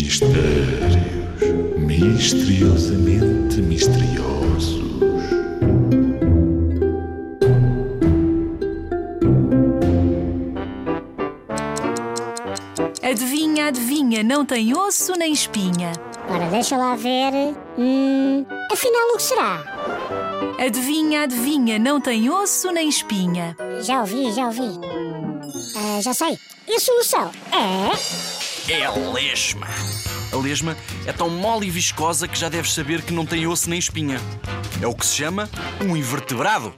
Mistérios misteriosamente misteriosos. Adivinha, adivinha, não tem osso nem espinha. Ora, deixa lá ver. Hum, afinal, o que será? Adivinha, adivinha, não tem osso nem espinha. Já ouvi, já ouvi. Ah, já sei. E a solução é é a lesma. A lesma é tão mole e viscosa que já deves saber que não tem osso nem espinha. É o que se chama um invertebrado.